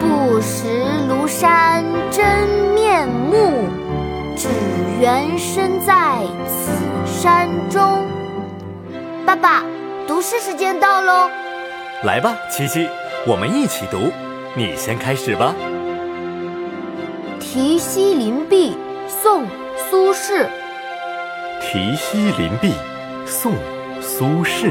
不识庐山真面目，只缘身在此山中。爸爸，读诗时间到喽！来吧，七七，我们一起读。你先开始吧。《题西林壁》宋·苏轼。《题西林壁》宋·苏轼。